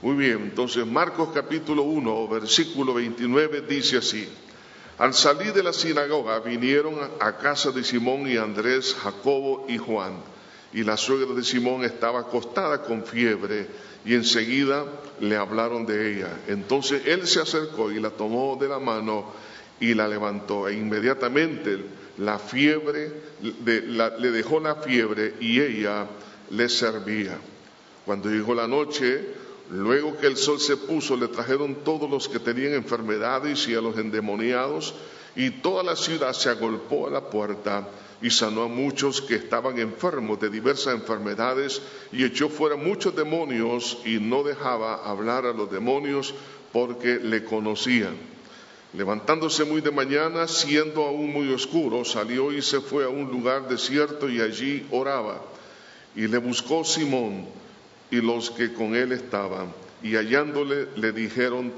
Muy bien, entonces Marcos capítulo 1, versículo 29 dice así. Al salir de la sinagoga vinieron a casa de Simón y Andrés, Jacobo y Juan. Y la suegra de Simón estaba acostada con fiebre y enseguida le hablaron de ella. Entonces él se acercó y la tomó de la mano y la levantó. E inmediatamente la fiebre, le dejó la fiebre y ella le servía. Cuando llegó la noche, Luego que el sol se puso, le trajeron todos los que tenían enfermedades y a los endemoniados, y toda la ciudad se agolpó a la puerta y sanó a muchos que estaban enfermos de diversas enfermedades y echó fuera muchos demonios y no dejaba hablar a los demonios porque le conocían. Levantándose muy de mañana, siendo aún muy oscuro, salió y se fue a un lugar desierto y allí oraba. Y le buscó Simón y los que con él estaban, y hallándole le dijeron,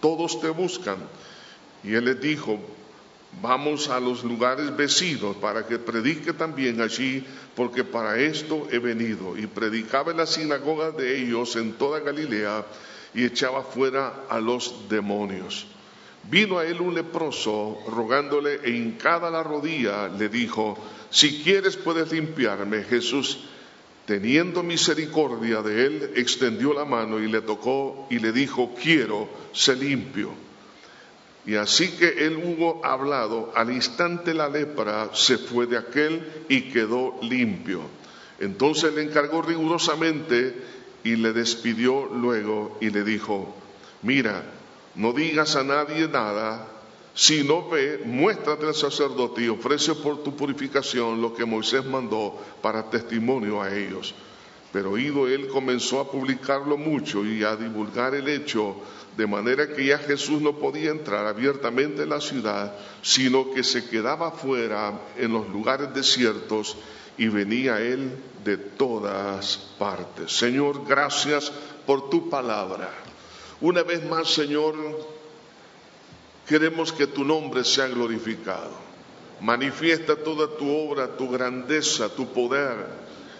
todos te buscan. Y él les dijo, vamos a los lugares vecinos para que predique también allí, porque para esto he venido. Y predicaba en la sinagoga de ellos en toda Galilea y echaba fuera a los demonios. Vino a él un leproso, rogándole e hincada la rodilla, le dijo, si quieres puedes limpiarme. Jesús teniendo misericordia de él, extendió la mano y le tocó y le dijo, quiero, ser limpio. Y así que él hubo hablado, al instante la lepra se fue de aquel y quedó limpio. Entonces le encargó rigurosamente y le despidió luego y le dijo, mira, no digas a nadie nada si no ve, muéstrate al sacerdote y ofrece por tu purificación lo que Moisés mandó para testimonio a ellos. Pero ido él comenzó a publicarlo mucho y a divulgar el hecho, de manera que ya Jesús no podía entrar abiertamente en la ciudad, sino que se quedaba fuera en los lugares desiertos y venía él de todas partes. Señor, gracias por tu palabra. Una vez más, Señor, Queremos que tu nombre sea glorificado. Manifiesta toda tu obra, tu grandeza, tu poder.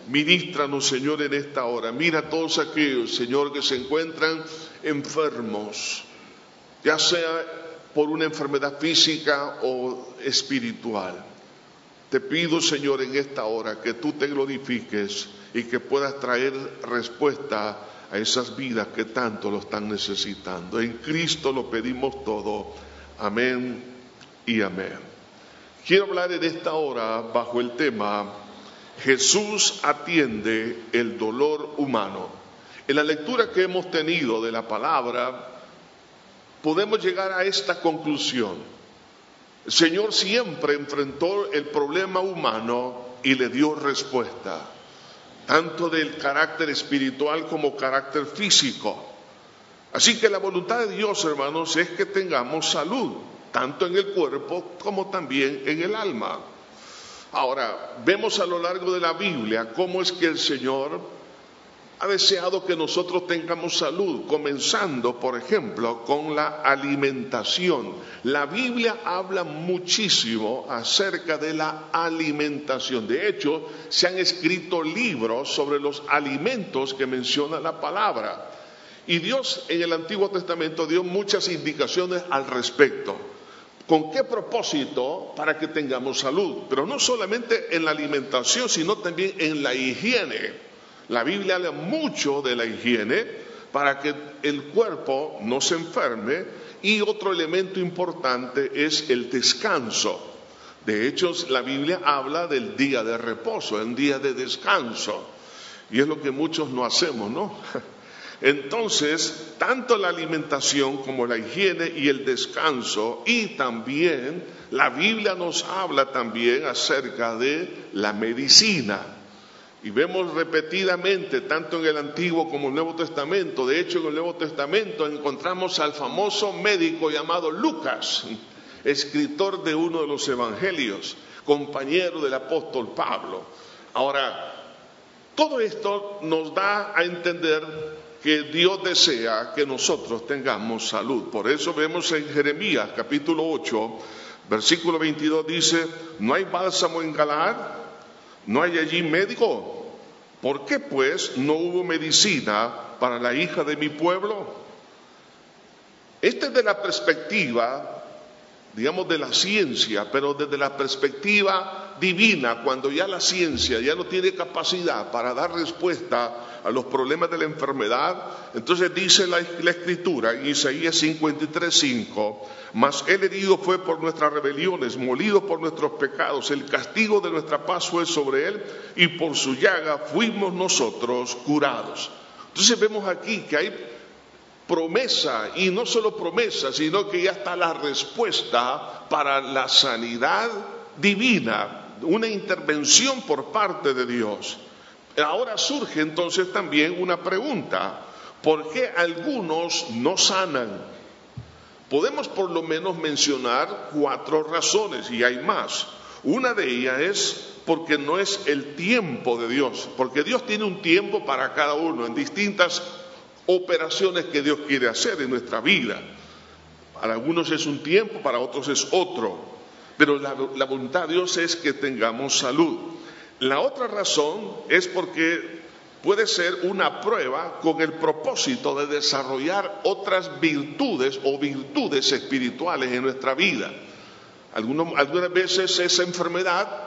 Ministranos, Señor, en esta hora. Mira a todos aquellos, Señor, que se encuentran enfermos, ya sea por una enfermedad física o espiritual. Te pido, Señor, en esta hora que tú te glorifiques y que puedas traer respuesta a esas vidas que tanto lo están necesitando. En Cristo lo pedimos todo. Amén y amén. Quiero hablar en esta hora bajo el tema Jesús atiende el dolor humano. En la lectura que hemos tenido de la palabra, podemos llegar a esta conclusión. El Señor siempre enfrentó el problema humano y le dio respuesta, tanto del carácter espiritual como carácter físico. Así que la voluntad de Dios, hermanos, es que tengamos salud, tanto en el cuerpo como también en el alma. Ahora, vemos a lo largo de la Biblia cómo es que el Señor ha deseado que nosotros tengamos salud, comenzando, por ejemplo, con la alimentación. La Biblia habla muchísimo acerca de la alimentación. De hecho, se han escrito libros sobre los alimentos que menciona la palabra. Y Dios en el Antiguo Testamento dio muchas indicaciones al respecto. ¿Con qué propósito? Para que tengamos salud. Pero no solamente en la alimentación, sino también en la higiene. La Biblia habla mucho de la higiene para que el cuerpo no se enferme. Y otro elemento importante es el descanso. De hecho, la Biblia habla del día de reposo, el día de descanso. Y es lo que muchos no hacemos, ¿no? Entonces, tanto la alimentación como la higiene y el descanso y también la Biblia nos habla también acerca de la medicina. Y vemos repetidamente, tanto en el Antiguo como en el Nuevo Testamento, de hecho en el Nuevo Testamento encontramos al famoso médico llamado Lucas, escritor de uno de los Evangelios, compañero del apóstol Pablo. Ahora, todo esto nos da a entender que Dios desea que nosotros tengamos salud. Por eso vemos en Jeremías capítulo 8, versículo 22 dice, no hay bálsamo en Galaad, no hay allí médico. ¿Por qué pues no hubo medicina para la hija de mi pueblo? Esta es de la perspectiva, digamos, de la ciencia, pero desde la perspectiva divina, cuando ya la ciencia ya no tiene capacidad para dar respuesta a los problemas de la enfermedad, entonces dice la, escritura en Isaías 53:5, mas el herido fue por nuestras rebeliones, molido por nuestros pecados, el castigo de nuestra paz fue sobre él y por su llaga fuimos nosotros curados. Entonces vemos aquí que hay promesa, y no solo promesa, sino que ya está la respuesta para la sanidad divina, una intervención por parte de Dios. Ahora surge entonces también una pregunta, ¿por qué algunos no sanan? Podemos por lo menos mencionar cuatro razones, y hay más. Una de ellas es porque no es el tiempo de Dios, porque Dios tiene un tiempo para cada uno en distintas operaciones que Dios quiere hacer en nuestra vida. Para algunos es un tiempo, para otros es otro, pero la, voluntad de Dios es que tengamos salud. La otra razón es porque puede ser una prueba con el propósito de desarrollar otras virtudes o virtudes espirituales en nuestra vida. algunas veces esa enfermedad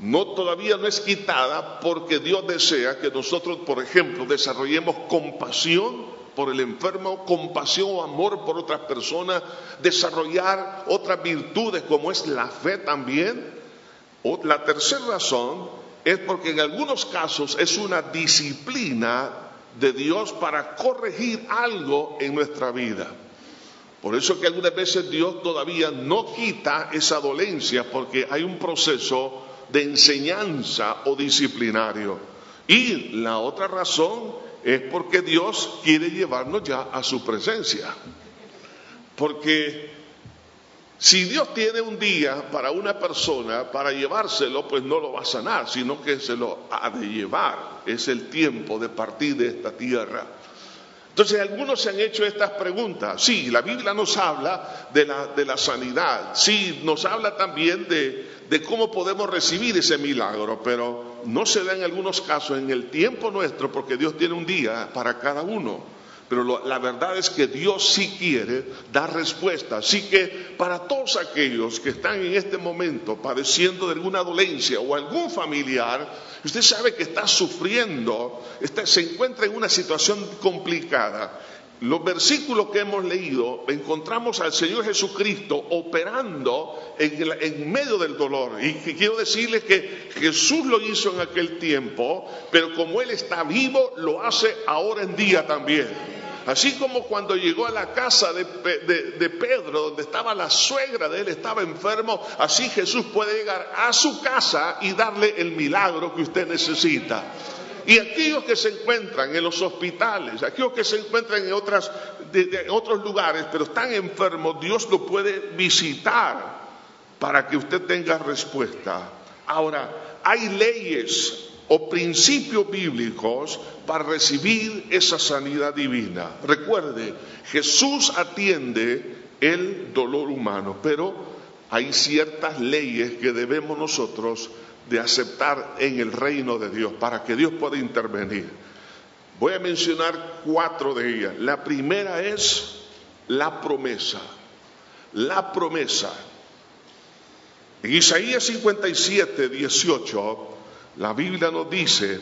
no todavía no es quitada porque Dios desea que nosotros, por ejemplo, desarrollemos compasión por el enfermo, compasión o amor por otras personas, desarrollar otras virtudes como es la fe también. La tercera razón es porque en algunos casos es una disciplina de Dios para corregir algo en nuestra vida. Por eso que algunas veces Dios todavía no quita esa dolencia porque hay un proceso de enseñanza o disciplinario. Y la otra razón es porque Dios quiere llevarnos ya a su presencia. Porque si Dios tiene un día para una persona para llevárselo, pues no lo va a sanar, sino que se lo ha de llevar. Es el tiempo de partir de esta tierra. Entonces algunos se han hecho estas preguntas. Sí, la Biblia nos habla de la, sanidad, sí, nos habla también de, de cómo podemos recibir ese milagro, pero no se da en algunos casos en el tiempo nuestro porque Dios tiene un día para cada uno. Pero la verdad es que Dios sí quiere dar respuesta. Así que para todos aquellos que están en este momento padeciendo de alguna dolencia o algún familiar, usted sabe que está sufriendo, se encuentra en una situación complicada los versículos que hemos leído, encontramos al Señor Jesucristo operando en, medio del dolor. Y quiero decirles que Jesús lo hizo en aquel tiempo, pero como Él está vivo, lo hace ahora en día también. Así como cuando llegó a la casa de, de, Pedro, donde estaba la suegra de él, estaba enfermo, así Jesús puede llegar a su casa y darle el milagro que usted necesita. Y aquellos que se encuentran en los hospitales, aquellos que se encuentran en otros lugares, pero están enfermos, Dios lo puede visitar para que usted tenga respuesta. Ahora, hay leyes o principios bíblicos para recibir esa sanidad divina. Recuerde, Jesús atiende el dolor humano, pero hay ciertas leyes que debemos nosotros de aceptar en el reino de Dios, para que Dios pueda intervenir. Voy a mencionar cuatro de ellas. La primera es la promesa. La promesa. En Isaías 57, 18, la Biblia nos dice,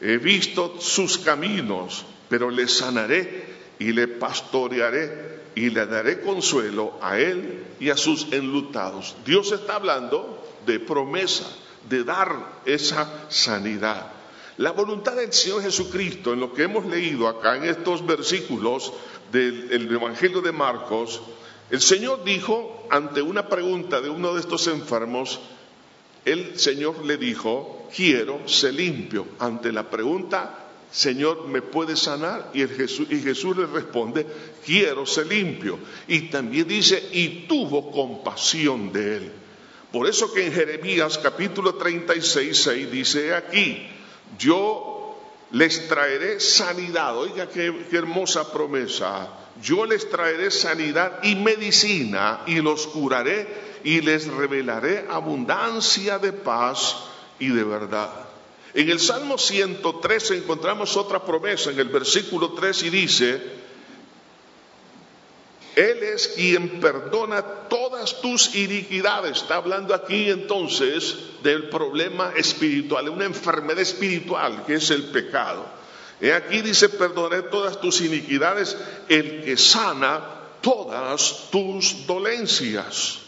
he visto sus caminos, pero le sanaré y le pastorearé y le daré consuelo a él y a sus enlutados. Dios está hablando de promesa de dar esa sanidad. La voluntad del Señor Jesucristo, en lo que hemos leído acá en estos versículos del, Evangelio de Marcos, el Señor dijo ante una pregunta de uno de estos enfermos, el Señor le dijo, quiero ser limpio. Ante la pregunta, Señor, ¿me puede sanar? Y, Jesús, y Jesús le responde, quiero ser limpio. Y también dice, y tuvo compasión de él. Por eso que en Jeremías capítulo 36, 6 dice aquí, yo les traeré sanidad, oiga qué, hermosa promesa, yo les traeré sanidad y medicina y los curaré y les revelaré abundancia de paz y de verdad. En el Salmo 103 encontramos otra promesa en el versículo 3 y dice, Él es quien perdona todas tus iniquidades. Está hablando aquí entonces del problema espiritual, una enfermedad espiritual que es el pecado. He aquí dice, perdonaré todas tus iniquidades, el que sana todas tus dolencias.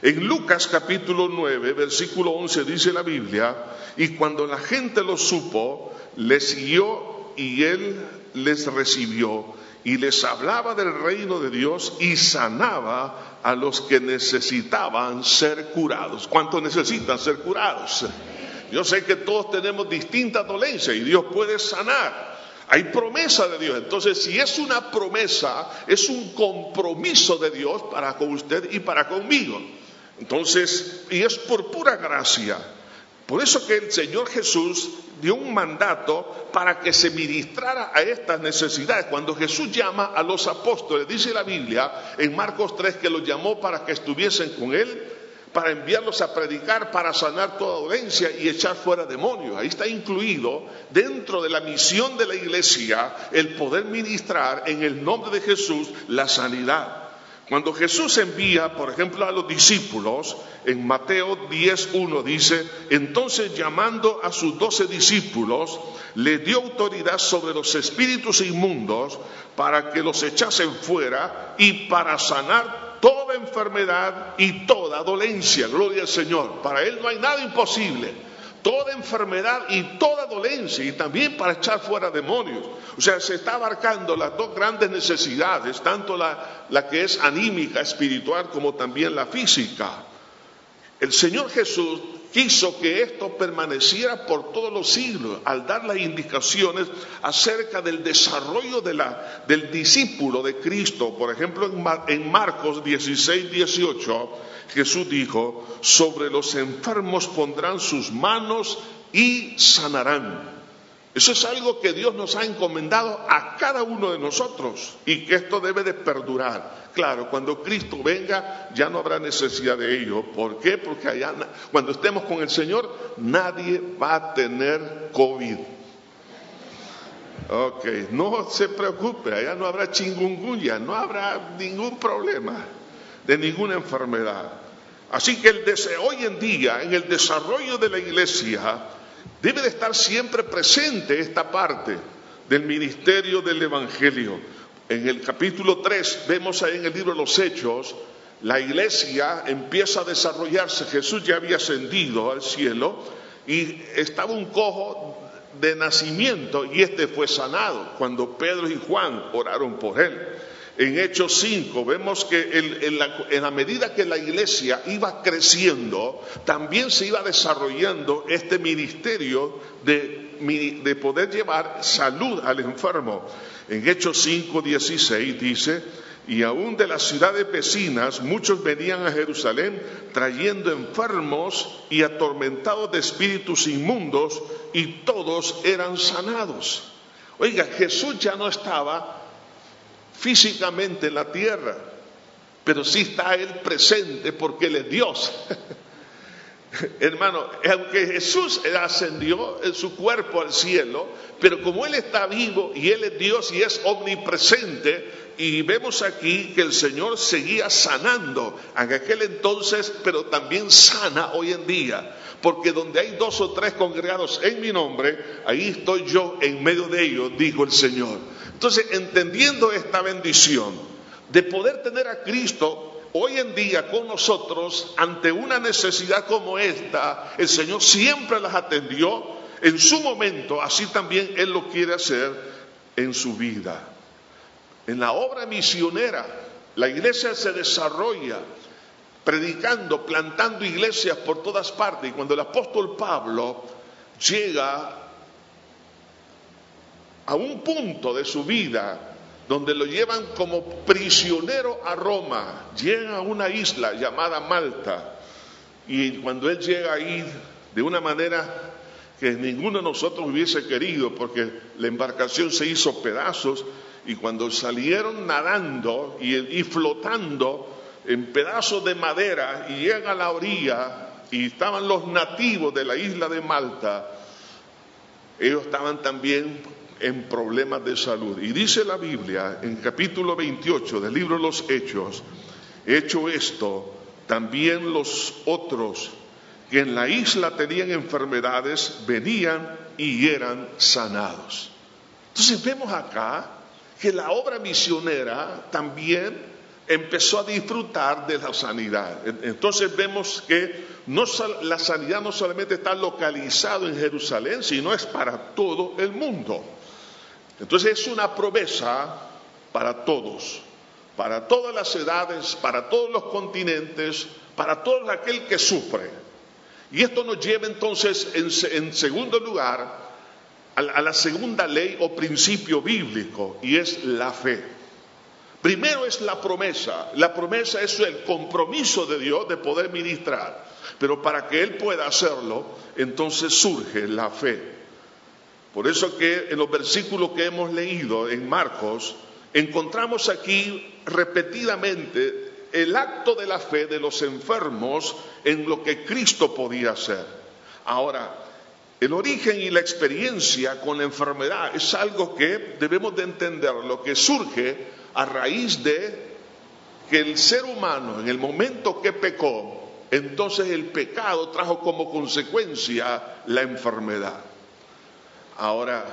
En Lucas capítulo 9, versículo 11 dice la Biblia, y cuando la gente lo supo, le siguió y él les recibió y les hablaba del reino de Dios y sanaba a los que necesitaban ser curados. ¿Cuántos necesitan ser curados? Yo sé que todos tenemos distintas dolencias y Dios puede sanar. Hay promesa de Dios. Entonces, si es una promesa, es un compromiso de Dios para con usted y para conmigo. Entonces, y es por pura gracia. Por eso que el Señor Jesús dio un mandato para que se ministrara a estas necesidades. Cuando Jesús llama a los apóstoles, dice la Biblia en Marcos 3 que los llamó para que estuviesen con él, para enviarlos a predicar, para sanar toda dolencia y echar fuera demonios. Ahí está incluido dentro de la misión de la iglesia el poder ministrar en el nombre de Jesús la sanidad. Cuando Jesús envía, por ejemplo, a los discípulos, en Mateo 10.1 dice, entonces llamando a sus doce discípulos, le dio autoridad sobre los espíritus inmundos para que los echasen fuera y para sanar toda enfermedad y toda dolencia. Gloria al Señor. Para Él no hay nada imposible toda enfermedad y toda dolencia y también para echar fuera demonios. O sea, se está abarcando las dos grandes necesidades, tanto la, la, que es anímica, espiritual, como también la física. El Señor Jesús quiso que esto permaneciera por todos los siglos al dar las indicaciones acerca del desarrollo del discípulo de Cristo. Por ejemplo, en Marcos 16, 18 Jesús dijo, sobre los enfermos pondrán sus manos y sanarán. Eso es algo que Dios nos ha encomendado a cada uno de nosotros y que esto debe de perdurar. Claro, cuando Cristo venga ya no habrá necesidad de ello. ¿Por qué? Porque allá, cuando estemos con el Señor nadie va a tener COVID. Ok, no se preocupe, allá no habrá chingungunya, no habrá ningún problema de ninguna enfermedad. Así que hoy en día, en el desarrollo de la iglesia, debe de estar siempre presente esta parte del ministerio del Evangelio. En el capítulo 3 vemos ahí en el libro de los Hechos, la iglesia empieza a desarrollarse. Jesús ya había ascendido al cielo y estaba un cojo de nacimiento y este fue sanado cuando Pedro y Juan oraron por él. En Hechos 5 vemos que en, la, medida que la iglesia iba creciendo, también se iba desarrollando este ministerio de, de poder llevar salud al enfermo. En Hechos 5, 16 dice, y aún de las ciudades vecinas muchos venían a Jerusalén trayendo enfermos y atormentados de espíritus inmundos y todos eran sanados. Oiga, Jesús ya no estaba físicamente en la tierra, pero sí está Él presente porque Él es Dios. Hermano, aunque Jesús ascendió en su cuerpo al cielo, pero como Él está vivo y Él es Dios y es omnipresente, y vemos aquí que el Señor seguía sanando en aquel entonces, pero también sana hoy en día. Porque donde hay dos o tres congregados en mi nombre, ahí estoy yo en medio de ellos, dijo el Señor. Entonces, entendiendo esta bendición de poder tener a Cristo hoy en día con nosotros ante una necesidad como esta, el Señor siempre las atendió en su momento, así también Él lo quiere hacer en su vida. En la obra misionera, la iglesia se desarrolla predicando, plantando iglesias por todas partes. Y cuando el apóstol Pablo llega a un punto de su vida donde lo llevan como prisionero a Roma, llega a una isla llamada Malta, y cuando él llega ahí de una manera que ninguno de nosotros hubiese querido, porque la embarcación se hizo pedazos, y cuando salieron nadando y, flotando en pedazos de madera y llegan a la orilla y estaban los nativos de la isla de Malta, ellos estaban también en problemas de salud. Y dice la Biblia en capítulo 28 del libro de los Hechos, hecho esto, también los otros que en la isla tenían enfermedades venían y eran sanados. Entonces vemos acá que la obra misionera también empezó a disfrutar de la sanidad. Entonces vemos que la sanidad no solamente está localizado en Jerusalén, sino es para todo el mundo. Entonces es una promesa para todos, para todas las edades, para todos los continentes, para todo aquel que sufre. Y esto nos lleva entonces en, segundo lugar a la segunda ley o principio bíblico, y es la fe. Primero es la promesa. La promesa es el compromiso de Dios de poder ministrar. Pero para que Él pueda hacerlo, entonces surge la fe. Por eso que en los versículos que hemos leído en Marcos, encontramos aquí repetidamente el acto de la fe de los enfermos en lo que Cristo podía hacer. Ahora, el origen y la experiencia con la enfermedad es algo que debemos de entender, lo que surge a raíz de que el ser humano en el momento que pecó, entonces el pecado trajo como consecuencia la enfermedad. Ahora,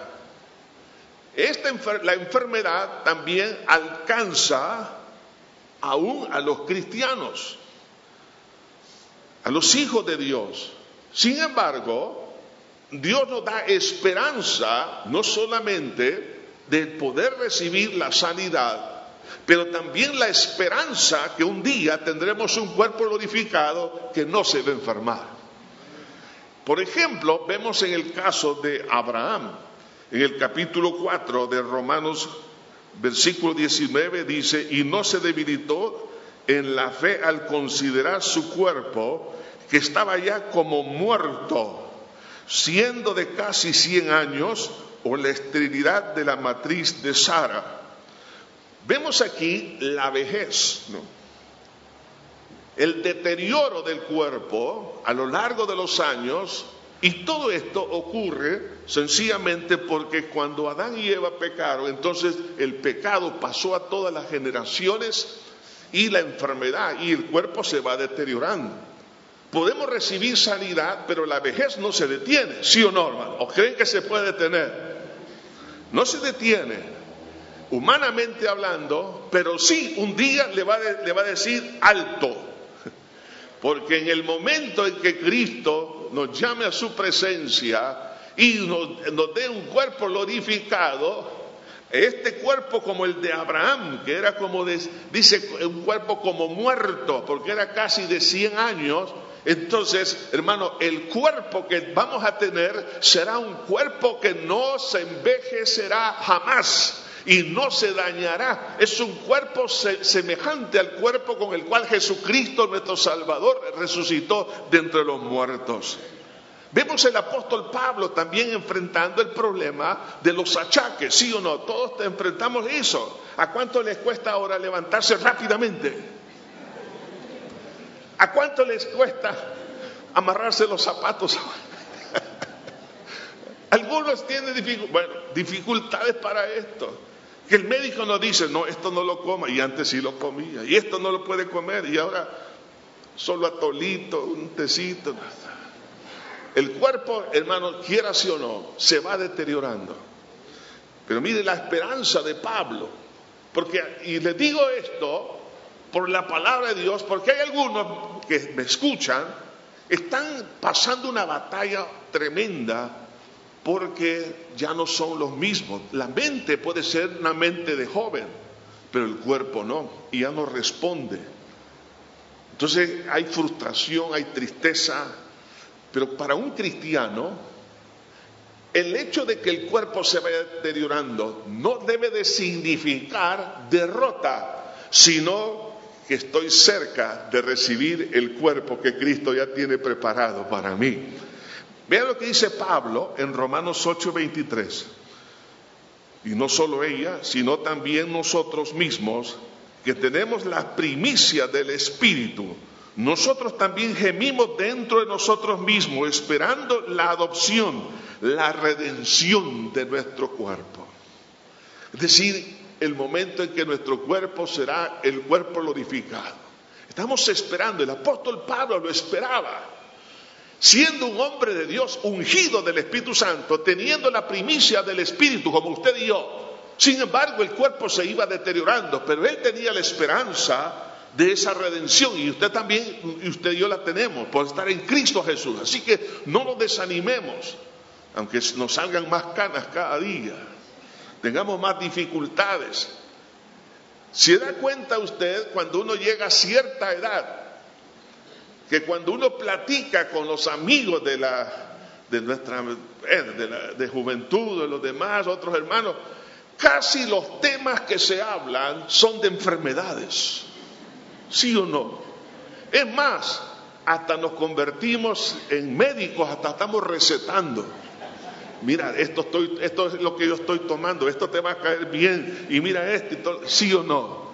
esta la enfermedad también alcanza aún a los cristianos, a los hijos de Dios. Sin embargo, Dios nos da esperanza no solamente de poder recibir la sanidad, pero también la esperanza que un día tendremos un cuerpo glorificado que no se va a enfermar. Por ejemplo, vemos en el caso de Abraham, en el capítulo 4 de Romanos, versículo 19, dice, y no se debilitó en la fe al considerar su cuerpo que estaba ya como muerto, siendo de casi 100 años, o la esterilidad de la matriz de Sara. Vemos aquí la vejez, el deterioro del cuerpo a lo largo de los años y todo esto ocurre sencillamente porque cuando Adán y Eva pecaron, entonces el pecado pasó a todas las generaciones y la enfermedad y el cuerpo se va deteriorando. Podemos recibir sanidad, pero la vejez no se detiene, ¿sí o no, hermano? ¿O creen que se puede detener? no se detiene, humanamente hablando, pero sí un día le va, a decir alto. Porque en el momento en que Cristo nos llame a su presencia y nos, dé un cuerpo glorificado, este cuerpo como el de Abraham, que era como, dice, un cuerpo como muerto, porque era casi de 100 años, entonces, hermano, el cuerpo que vamos a tener será un cuerpo que no se envejecerá jamás y no se dañará. Es un cuerpo semejante al cuerpo con el cual Jesucristo, nuestro Salvador, resucitó de entre los muertos. Vemos el apóstol Pablo también enfrentando el problema de los achaques, sí o no, todos enfrentamos eso. ¿A cuánto les cuesta ahora levantarse rápidamente? ¿A cuánto les cuesta amarrarse los zapatos? Algunos tienen dificultades para esto. Que el médico nos dice, no, esto no lo coma, y antes sí lo comía, y esto no lo puede comer, y ahora solo atolito, un tecito. El cuerpo, hermano, quiera sí o no, se va deteriorando. Pero mire la esperanza de Pablo, porque, y le digo esto por la palabra de Dios, porque hay algunos que me escuchan, están pasando una batalla tremenda porque ya no son los mismos. La mente puede ser una mente de joven, pero el cuerpo no, y ya no responde. Entonces hay frustración, hay tristeza, pero para un cristiano, el hecho de que el cuerpo se vaya deteriorando no debe de significar derrota, sino que estoy cerca de recibir el cuerpo que Cristo ya tiene preparado para mí. Vean lo que dice Pablo en Romanos 8:23. Y no solo ella, sino también nosotros mismos, que tenemos la primicia del Espíritu, nosotros también gemimos dentro de nosotros mismos, esperando la adopción, la redención de nuestro cuerpo. Es decir, el momento en que nuestro cuerpo será el cuerpo glorificado. Estamos esperando, el apóstol Pablo lo esperaba, siendo un hombre de Dios ungido del Espíritu Santo, teniendo la primicia del Espíritu como usted y yo. Sin embargo, el cuerpo se iba deteriorando, pero él tenía la esperanza de esa redención y usted también, y usted y yo la tenemos por estar en Cristo Jesús. Así que no nos desanimemos, aunque nos salgan más canas cada día, tengamos más dificultades. Si da cuenta usted cuando uno llega a cierta edad, que cuando uno platica con los amigos de la de nuestra eh, de, de juventud, de los demás, otros hermanos, casi los temas que se hablan son de enfermedades. ¿Sí o no? Es más, hasta nos convertimos en médicos, hasta estamos recetando. Mira, esto, estoy, esto es lo que yo estoy tomando, esto te va a caer bien, y mira esto, ¿sí o no?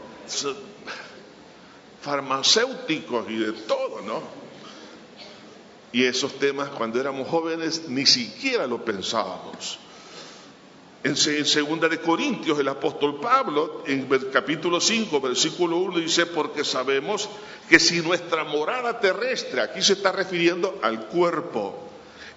Farmacéuticos y de todo, ¿no? Y esos temas cuando éramos jóvenes ni siquiera lo pensábamos. En segunda de Corintios, el apóstol Pablo, en el capítulo 5, versículo 1, dice, porque sabemos que si nuestra morada terrestre, aquí se está refiriendo al cuerpo,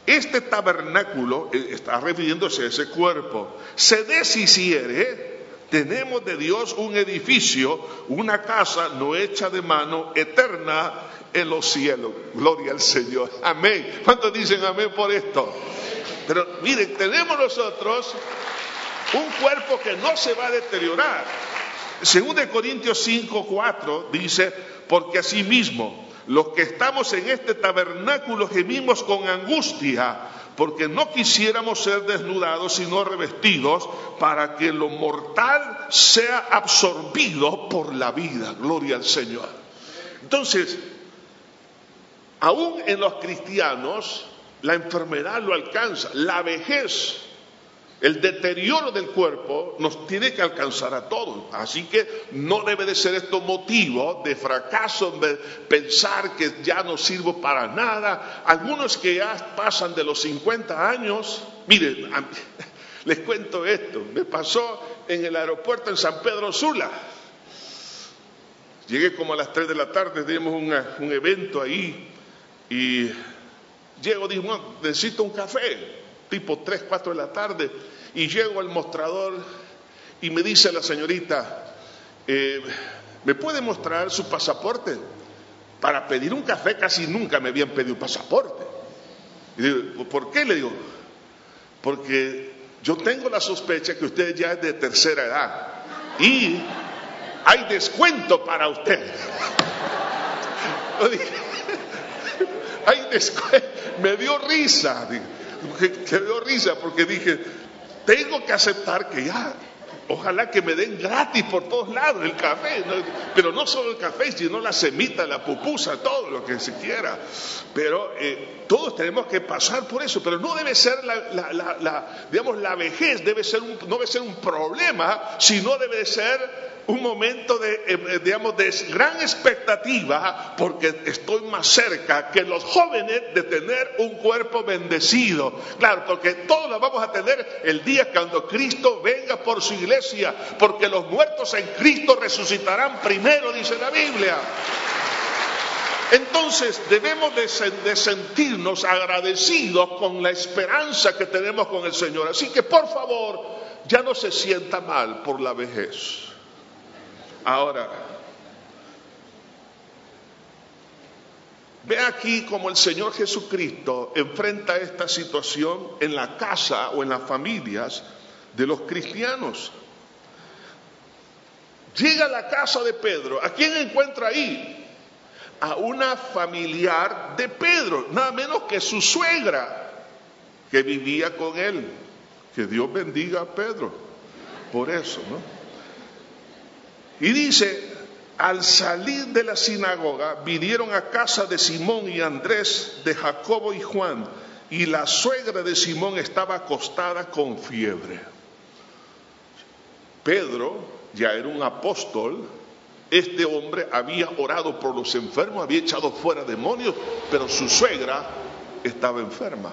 este tabernáculo, eh, está refiriéndose a ese cuerpo, se deshiciere, tenemos de Dios un edificio, una casa no hecha de mano, eterna en los cielos. Gloria al Señor. Amén. ¿Cuántos dicen amén por esto? Pero miren, tenemos nosotros un cuerpo que no se va a deteriorar. Según de Corintios 5, 4 dice, porque asimismo los que estamos en este tabernáculo gemimos con angustia, porque no quisiéramos ser desnudados, sino revestidos, para que lo mortal sea absorbido por la vida. Gloria al Señor. Entonces, aún en los cristianos, la enfermedad lo alcanza, la vejez el deterioro del cuerpo nos tiene que alcanzar a todos. Así que no debe de ser esto motivo de fracaso, de pensar que ya no sirvo para nada. Algunos que ya pasan de los 50 años, miren, les cuento esto, me pasó en el aeropuerto en San Pedro Sula. Llegué como a las 3 de la tarde, dimos un evento ahí y llego, digo, necesito un café tipo 3, 4 de la tarde, y llego al mostrador y me dice la señorita, eh, ¿me puede mostrar su pasaporte? Para pedir un café casi nunca me habían pedido pasaporte. Y digo, ¿por qué? Le digo, porque yo tengo la sospecha que usted ya es de tercera edad y hay descuento para usted. hay descuento. Me dio risa que, dio risa porque dije, tengo que aceptar que ya, ojalá que me den gratis por todos lados el café, pero no solo el café, sino la semita, la pupusa, todo lo que se quiera. Pero eh, todos tenemos que pasar por eso, pero no debe ser la, digamos, la vejez, debe ser no debe ser un problema, sino debe ser un momento de, eh, eh, digamos, gran expectativa porque estoy más cerca que los jóvenes de tener un cuerpo bendecido. Claro, porque todos lo vamos a tener el día cuando Cristo venga por su iglesia, porque los muertos en Cristo resucitarán primero, dice la Biblia. Entonces debemos de, sentirnos agradecidos con la esperanza que tenemos con el Señor. Así que por favor, ya no se sienta mal por la vejez. Ahora, ve aquí cómo el Señor Jesucristo enfrenta esta situación en la casa o en las familias de los cristianos. Llega a la casa de Pedro. ¿A quién encuentra ahí? A una familiar de Pedro, nada menos que su suegra, que vivía con él. Que Dios bendiga a Pedro. Por eso, ¿no? Y dice, al salir de la sinagoga, vinieron a casa de Simón y Andrés, de Jacobo y Juan, y la suegra de Simón estaba acostada con fiebre. Pedro ya era un apóstol, Este hombre había orado por los enfermos, había echado fuera demonios, pero su suegra estaba enferma.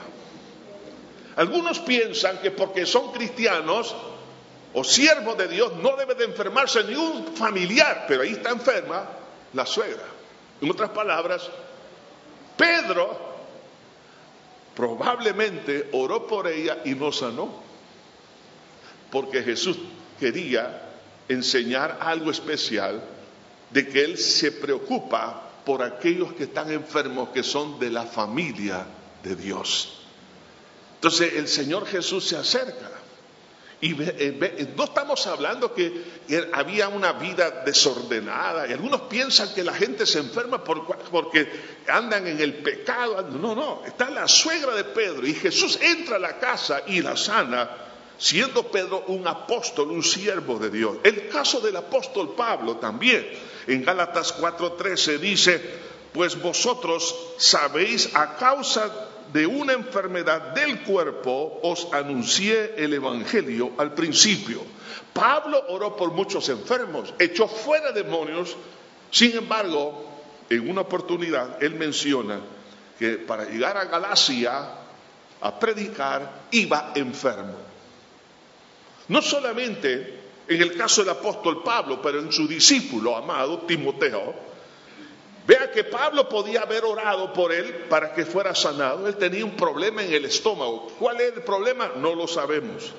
Algunos piensan que porque son cristianos o siervos de Dios no debe de enfermarse ningún familiar, pero ahí está enferma la suegra. En otras palabras, Pedro probablemente oró por ella y no sanó, porque Jesús quería enseñar algo especial de que Él se preocupa por aquellos que están enfermos, que son de la familia de Dios. Entonces el Señor Jesús se acerca. Y eh, no estamos hablando que había una vida desordenada. Y algunos piensan que la gente se enferma porque andan en el pecado. No, no. Está la suegra de Pedro. Y Jesús entra a la casa y la sana siendo Pedro un apóstol, un siervo de Dios. El caso del apóstol Pablo también, en Gálatas 4:13 dice, pues vosotros sabéis a causa de una enfermedad del cuerpo os anuncié el Evangelio al principio. Pablo oró por muchos enfermos, echó fuera demonios, sin embargo, en una oportunidad él menciona que para llegar a Galacia a predicar iba enfermo. No solamente en el caso del apóstol Pablo, pero en su discípulo amado Timoteo. Vea que Pablo podía haber orado por él para que fuera sanado. Él tenía un problema en el estómago. ¿Cuál es el problema? No lo sabemos.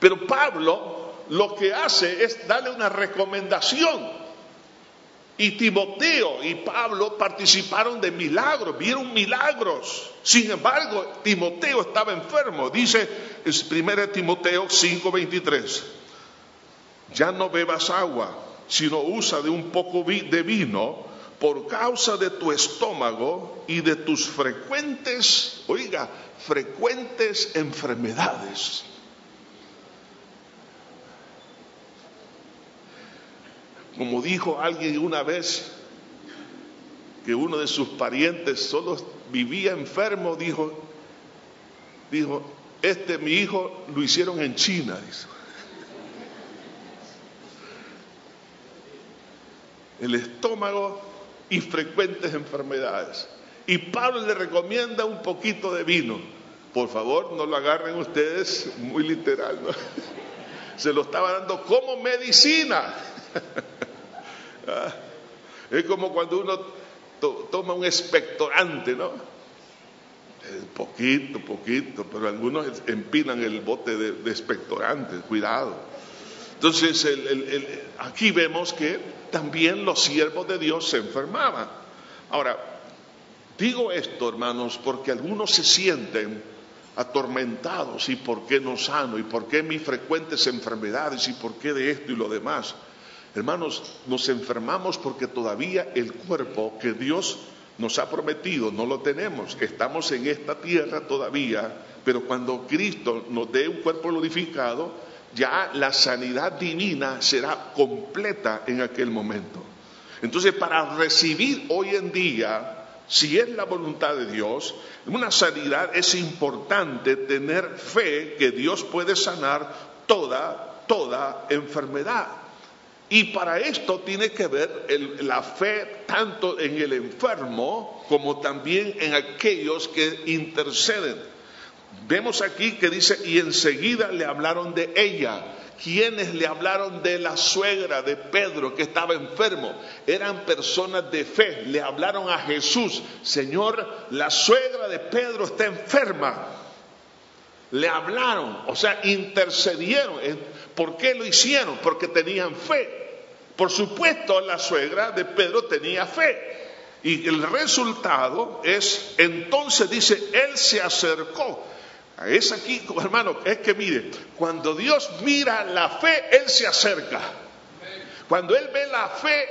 Pero Pablo lo que hace es darle una recomendación. Y Timoteo y Pablo participaron de milagros, vieron milagros. Sin embargo, Timoteo estaba enfermo. Dice 1 Timoteo 5:23, ya no bebas agua, sino usa de un poco de vino por causa de tu estómago y de tus frecuentes, oiga, frecuentes enfermedades. Como dijo alguien una vez, que uno de sus parientes solo vivía enfermo, dijo, dijo, este mi hijo lo hicieron en China, El estómago y frecuentes enfermedades. Y Pablo le recomienda un poquito de vino. Por favor, no lo agarren ustedes muy literal. Se lo estaba dando como medicina. Ah, es como cuando uno toma un expectorante, ¿no? Poquito, poquito, pero algunos empinan el bote de, de cuidado. Entonces, aquí vemos que también los siervos de Dios se enfermaban. Ahora, digo esto, hermanos, porque algunos se sienten atormentados y por qué no sano y por qué mis frecuentes enfermedades y por qué de esto y lo demás. Hermanos, nos enfermamos porque todavía el cuerpo que Dios nos ha prometido, no lo tenemos. Estamos en esta tierra todavía, pero cuando Cristo nos dé un cuerpo glorificado, ya la sanidad divina será completa en aquel momento. Entonces, para recibir hoy en día, si es la voluntad de Dios, una sanidad es importante tener fe que Dios puede sanar toda, toda enfermedad. Y para esto tiene que ver la fe tanto en el enfermo como también en aquellos que interceden. Vemos aquí que dice, y enseguida le hablaron de ella. Quienes le hablaron de la suegra de Pedro que estaba enfermo eran personas de fe. Le hablaron a Jesús, Señor, la suegra de Pedro está enferma. Le hablaron, o sea, intercedieron. ¿Por qué lo hicieron? Porque tenían fe. Por supuesto, la suegra de Pedro tenía fe. Y el resultado es, entonces dice, él se acercó. Es aquí, hermano, es que mire, cuando Dios mira la fe, Él se acerca. Cuando Él ve la fe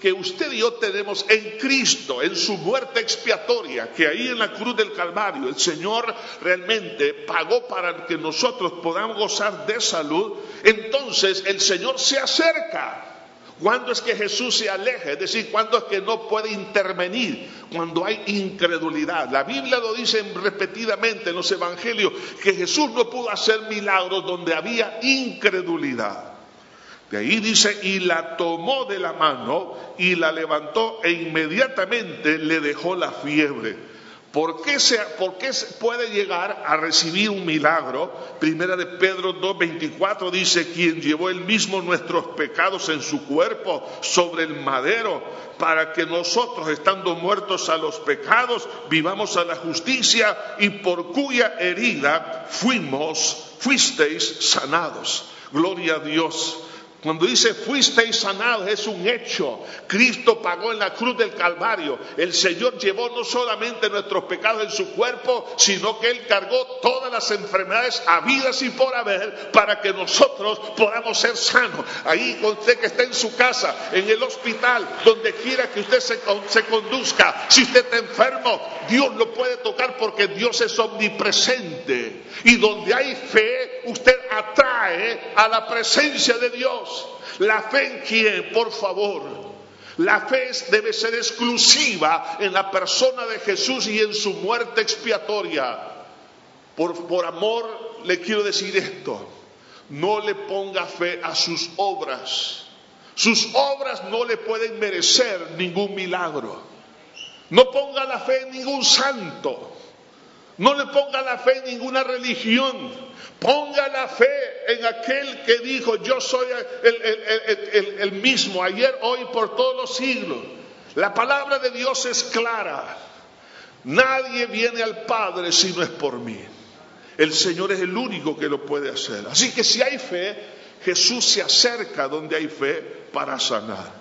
que usted y yo tenemos en Cristo, en su muerte expiatoria, que ahí en la cruz del Calvario el Señor realmente pagó para que nosotros podamos gozar de salud, entonces el Señor se acerca. ¿Cuándo es que Jesús se aleja? Es decir, ¿cuándo es que no puede intervenir? Cuando hay incredulidad. La Biblia lo dice repetidamente en los evangelios que Jesús no pudo hacer milagros donde había incredulidad. De ahí dice, y la tomó de la mano y la levantó e inmediatamente le dejó la fiebre. ¿Por qué, se, ¿Por qué puede llegar a recibir un milagro? Primera de Pedro 2.24 dice, quien llevó él mismo nuestros pecados en su cuerpo sobre el madero, para que nosotros, estando muertos a los pecados, vivamos a la justicia y por cuya herida fuimos, fuisteis sanados. Gloria a Dios. Cuando dice fuisteis sanados es un hecho. Cristo pagó en la cruz del Calvario. El Señor llevó no solamente nuestros pecados en su cuerpo, sino que Él cargó todas las enfermedades habidas y por haber para que nosotros podamos ser sanos. Ahí usted que está en su casa, en el hospital, donde quiera que usted se, se conduzca, si usted está enfermo, Dios lo puede tocar porque Dios es omnipresente. Y donde hay fe, usted atrae a la presencia de Dios. ¿La fe en quién? Por favor. La fe debe ser exclusiva en la persona de Jesús y en su muerte expiatoria. Por, por amor le quiero decir esto. No le ponga fe a sus obras. Sus obras no le pueden merecer ningún milagro. No ponga la fe en ningún santo. No le ponga la fe en ninguna religión. Ponga la fe en aquel que dijo, yo soy el, mismo, ayer, hoy, por todos los siglos. La palabra de Dios es clara. Nadie viene al Padre si no es por mí. El Señor es el único que lo puede hacer. Así que si hay fe, Jesús se acerca donde hay fe para sanar.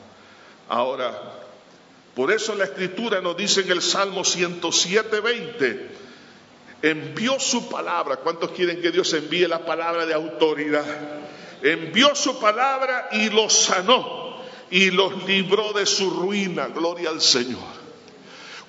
Ahora, por eso la Escritura nos dice en el Salmo 107, 20 envió su palabra. ¿Cuántos quieren que Dios envíe la palabra de autoridad? Envió su palabra y los sanó y los libró de su ruina. Gloria al Señor.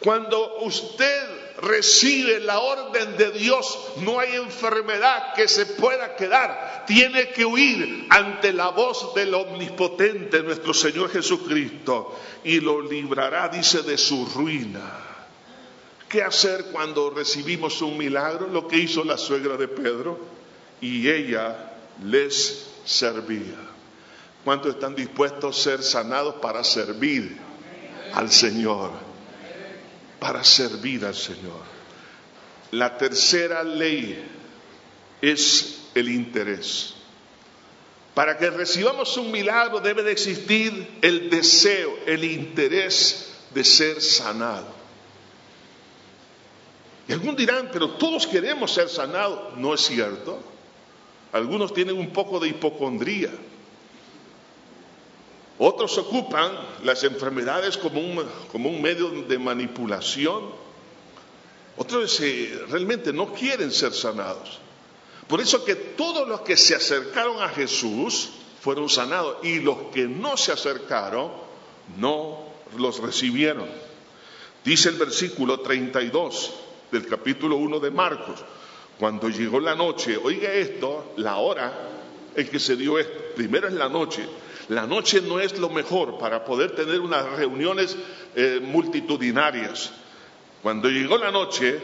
Cuando usted recibe la orden de Dios, no hay enfermedad que se pueda quedar. Tiene que huir ante la voz del omnipotente, nuestro Señor Jesucristo, y lo librará, dice, de su ruina. ¿Qué hacer cuando recibimos un milagro? Lo que hizo la suegra de Pedro y ella les servía. ¿Cuántos están dispuestos a ser sanados para servir al Señor? Para servir al Señor. La tercera ley es el interés. Para que recibamos un milagro debe de existir el deseo, el interés de ser sanado. Y algunos dirán, pero todos queremos ser sanados. No es cierto. Algunos tienen un poco de hipocondría. Otros ocupan las enfermedades como un, como un medio de manipulación. Otros eh, realmente no quieren ser sanados. Por eso que todos los que se acercaron a Jesús fueron sanados y los que no se acercaron no los recibieron. Dice el versículo 32 del capítulo 1 de Marcos. Cuando llegó la noche, oiga esto, la hora en que se dio esto, primero es la noche. La noche no es lo mejor para poder tener unas reuniones eh, multitudinarias. Cuando llegó la noche,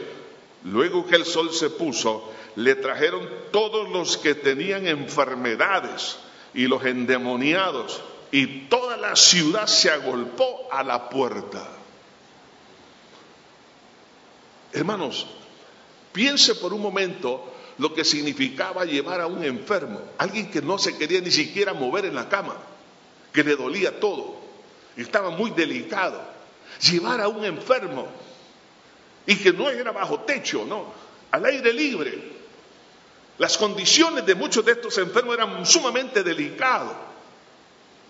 luego que el sol se puso, le trajeron todos los que tenían enfermedades y los endemoniados, y toda la ciudad se agolpó a la puerta. Hermanos, piense por un momento lo que significaba llevar a un enfermo, alguien que no se quería ni siquiera mover en la cama, que le dolía todo, estaba muy delicado. Llevar a un enfermo y que no era bajo techo, no, al aire libre. Las condiciones de muchos de estos enfermos eran sumamente delicadas.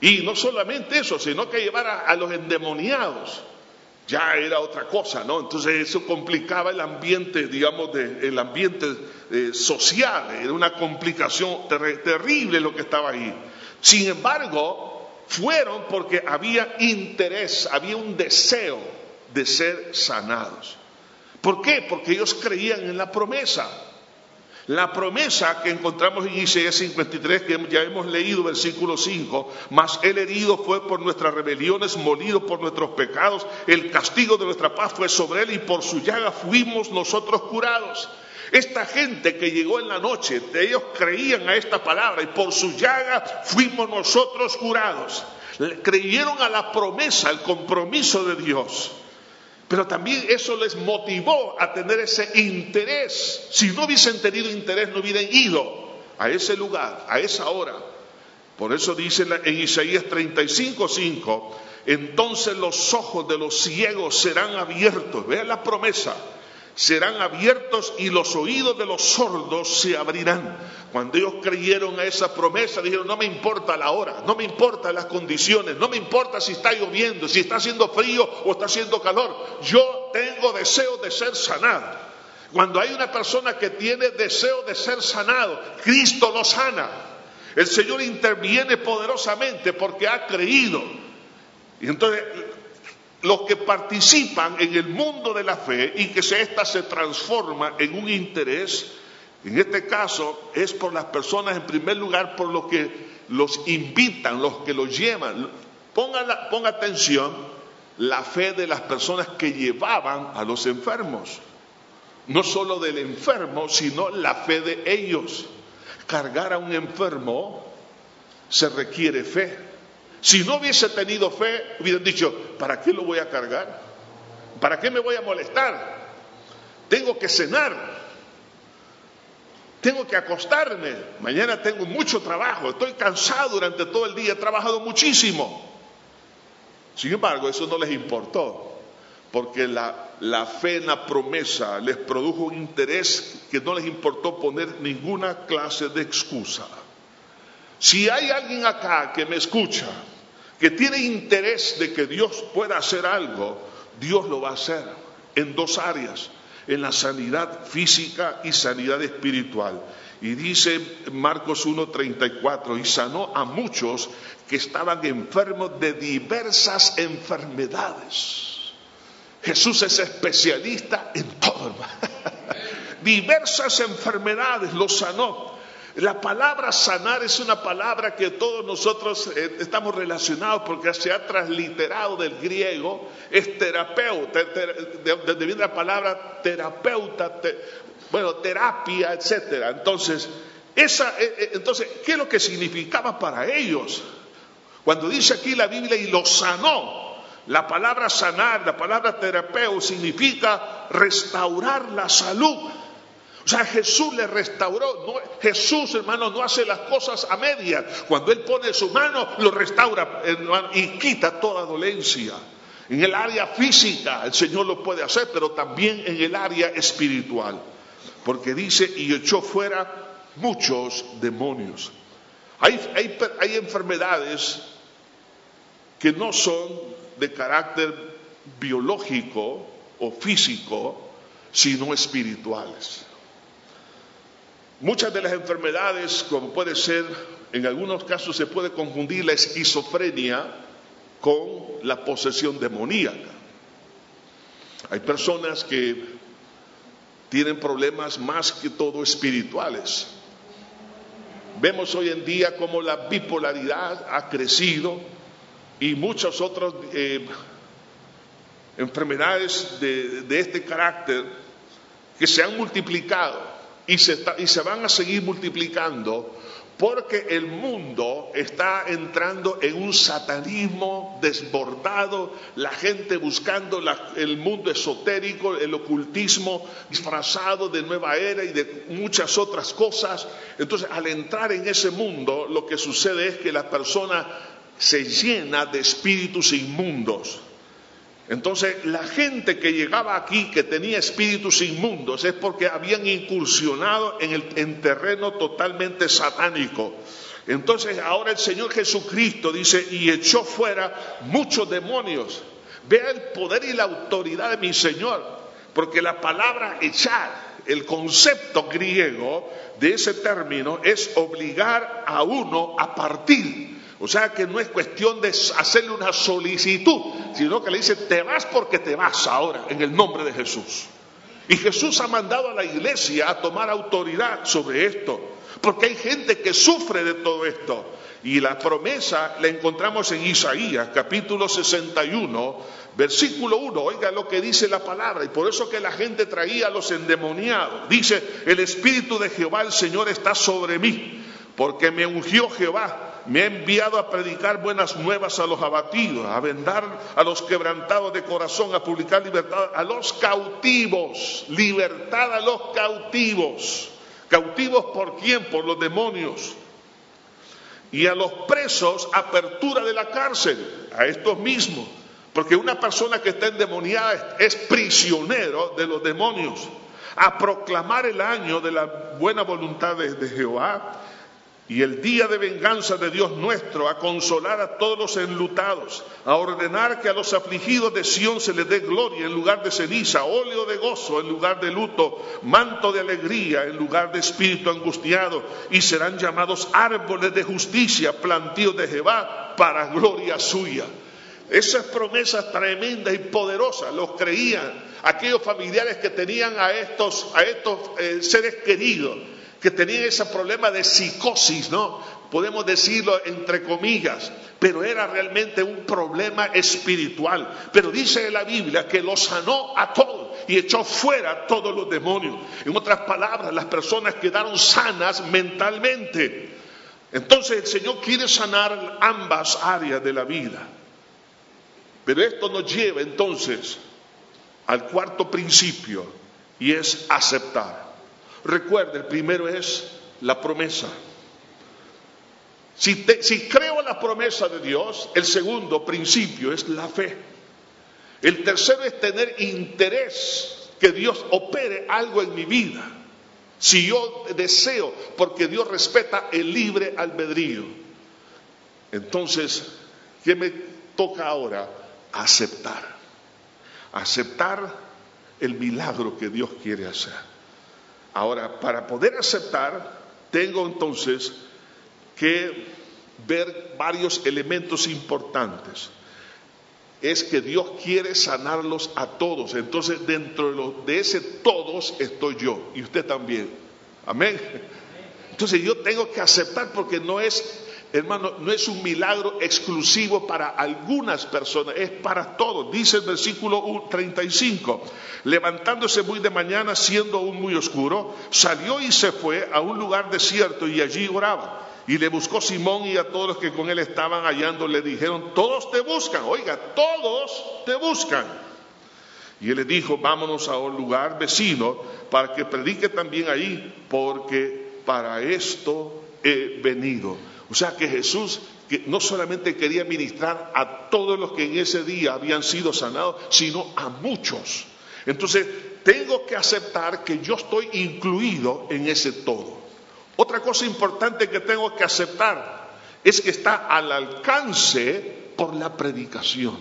Y no solamente eso, sino que llevar a, a los endemoniados ya era otra cosa, ¿no? Entonces eso complicaba el ambiente, digamos, de, el ambiente eh, social, era una complicación terrible lo que estaba ahí. Sin embargo, fueron porque había interés, había un deseo de ser sanados. ¿Por qué? Porque ellos creían en la promesa. La promesa que encontramos en Isaías 53, que ya hemos leído, versículo 5, mas el herido fue por nuestras rebeliones, molido por nuestros pecados, el castigo de nuestra paz fue sobre él y por su llaga fuimos nosotros curados. Esta gente que llegó en la noche, ellos creían a esta palabra y por su llaga fuimos nosotros curados. Creyeron a la promesa, al compromiso de Dios. Pero también eso les motivó a tener ese interés. Si no hubiesen tenido interés, no hubieran ido a ese lugar, a esa hora. Por eso dice en Isaías 35, 5, entonces los ojos de los ciegos serán abiertos. Vean la promesa serán abiertos y los oídos de los sordos se abrirán. Cuando ellos creyeron a esa promesa, dijeron, no me importa la hora, no me importan las condiciones, no me importa si está lloviendo, si está haciendo frío o está haciendo calor, yo tengo deseo de ser sanado. Cuando hay una persona que tiene deseo de ser sanado, Cristo lo sana. El Señor interviene poderosamente porque ha creído. Y entonces los que participan en el mundo de la fe y que ésta se transforma en un interés, en este caso es por las personas, en primer lugar, por los que los invitan, los que los llevan. Ponga, atención la fe de las personas que llevaban a los enfermos. No solo del enfermo, sino la fe de ellos. Cargar a un enfermo se requiere fe. Si no hubiese tenido fe, hubieran dicho, ¿para qué lo voy a cargar? ¿Para qué me voy a molestar? Tengo que cenar. Tengo que acostarme. Mañana tengo mucho trabajo. Estoy cansado durante todo el día. He trabajado muchísimo. Sin embargo, eso no les importó. Porque la, la fe en la promesa les produjo un interés que no les importó poner ninguna clase de excusa. Si hay alguien acá que me escucha que tiene interés de que Dios pueda hacer algo, Dios lo va a hacer en dos áreas, en la sanidad física y sanidad espiritual. Y dice Marcos 1:34, y sanó a muchos que estaban enfermos de diversas enfermedades. Jesús es especialista en todo, diversas enfermedades los sanó. La palabra sanar es una palabra que todos nosotros eh, estamos relacionados porque se ha transliterado del griego, es terapeuta, de, viene la palabra terapeuta, bueno, terapia, etcétera. Entonces, eh, eh, entonces, ¿qué es lo que significaba para ellos? Cuando dice aquí la Biblia y lo sanó, la palabra sanar, la palabra terapeuta significa restaurar la salud. O sea, Jesús le restauró. Jesús, hermano, no hace las cosas a medias. Cuando Él pone su mano, lo restaura y quita toda dolencia. En el área física el Señor lo puede hacer, pero también en el área espiritual. Porque dice, y echó fuera muchos demonios. Hay, hay enfermedades que no son de carácter biológico o físico, sino espirituales. Muchas de las enfermedades, como puede ser, en algunos casos se puede confundir la esquizofrenia con la posesión demoníaca. Hay personas que tienen problemas más que todo espirituales. Vemos hoy en día cómo la bipolaridad ha crecido y muchas otras eh, enfermedades de este carácter que se han multiplicado y se, y se van a seguir multiplicando porque el mundo está entrando en un satanismo desbordado, la gente buscando el mundo esotérico, el ocultismo disfrazado de nueva era y de muchas otras cosas. Entonces, al entrar en ese mundo, lo que sucede es que la persona se llena de espíritus inmundos. Entonces, la gente que llegaba aquí, que tenía espíritus inmundos, es porque habían incursionado en el terreno totalmente satánico. Entonces, ahora el Señor Jesucristo dice, y echó fuera muchos demonios. Vea el poder y la autoridad de mi Señor, porque la palabra echar, el concepto griego de ese término es obligar a uno a partir. O sea que no es cuestión de hacerle una solicitud, sino que le dice, te vas porque te vas ahora, en el nombre de Jesús. Y Jesús ha mandado a la iglesia a tomar autoridad sobre esto, porque hay gente que sufre de todo esto. Y la promesa la encontramos en Isaías, capítulo 61, versículo 1. Oiga lo que dice la palabra. Y por eso que la gente traía a los endemoniados. Dice, el Espíritu de Jehová, el Señor, está sobre mí, porque me ungió Jehová me ha enviado a predicar buenas nuevas a los abatidos, a vendar a los quebrantados de corazón, a publicar libertad a los cautivos, libertad a los cautivos. ¿Cautivos por quién? Por los demonios y a los presos apertura de la cárcel, a estos mismos. Porque una persona que está endemoniada es prisionero de los demonios. A proclamar el año de la buena voluntad de, Jehová y el día de venganza de Dios nuestro, a consolar a todos los enlutados, a ordenar que a los afligidos de Sión se les dé gloria en lugar de ceniza, óleo de gozo en lugar de luto, manto de alegría en lugar de espíritu angustiado, y serán llamados árboles de justicia, plantíos de Jehová, para gloria suya. Esas promesas tremendas y poderosas los creían aquellos familiares que tenían a estos, a estos eh, seres queridos que tenían ese problema de psicosis, ¿no? Podemos decirlo entre comillas, pero era realmente un problema espiritual. Pero dice la Biblia que lo sanó a todos y echó fuera a todos los demonios. En otras palabras, las personas quedaron sanas mentalmente. Entonces el Señor quiere sanar ambas áreas de la vida. Pero esto nos lleva entonces al cuarto principio y es aceptar. Recuerde, el primero es la promesa. Si, si creo en la promesa de Dios, el segundo principio es la fe. El tercero es tener interés que Dios opere algo en mi vida. Si yo deseo, porque Dios respeta el libre albedrío. Entonces, ¿qué me toca ahora? Aceptar. Aceptar el milagro que Dios quiere hacer. Ahora, para poder aceptar, tengo entonces que ver varios elementos importantes. Es que Dios quiere sanarlos a todos. Entonces, dentro de, ese todos estoy yo y usted también. Amén. Entonces, yo tengo que aceptar porque no es hermano, no es un milagro exclusivo para algunas personas, es para todos. Dice el versículo 35, levantándose muy de mañana, siendo aún muy oscuro, salió y se fue a un lugar desierto y allí oraba. Y le buscó Simón y a todos los que con él estaban hallando le dijeron, todos te buscan, oiga, todos te buscan. Y él le dijo, vámonos a un lugar vecino para que predique también ahí, porque para esto he venido. O sea que Jesús no solamente quería ministrar a todos los que en ese día habían sido sanados, sino a muchos. Entonces, tengo que aceptar que yo estoy incluido en ese todo. Otra cosa importante que tengo que aceptar es que está al alcance por la predicación.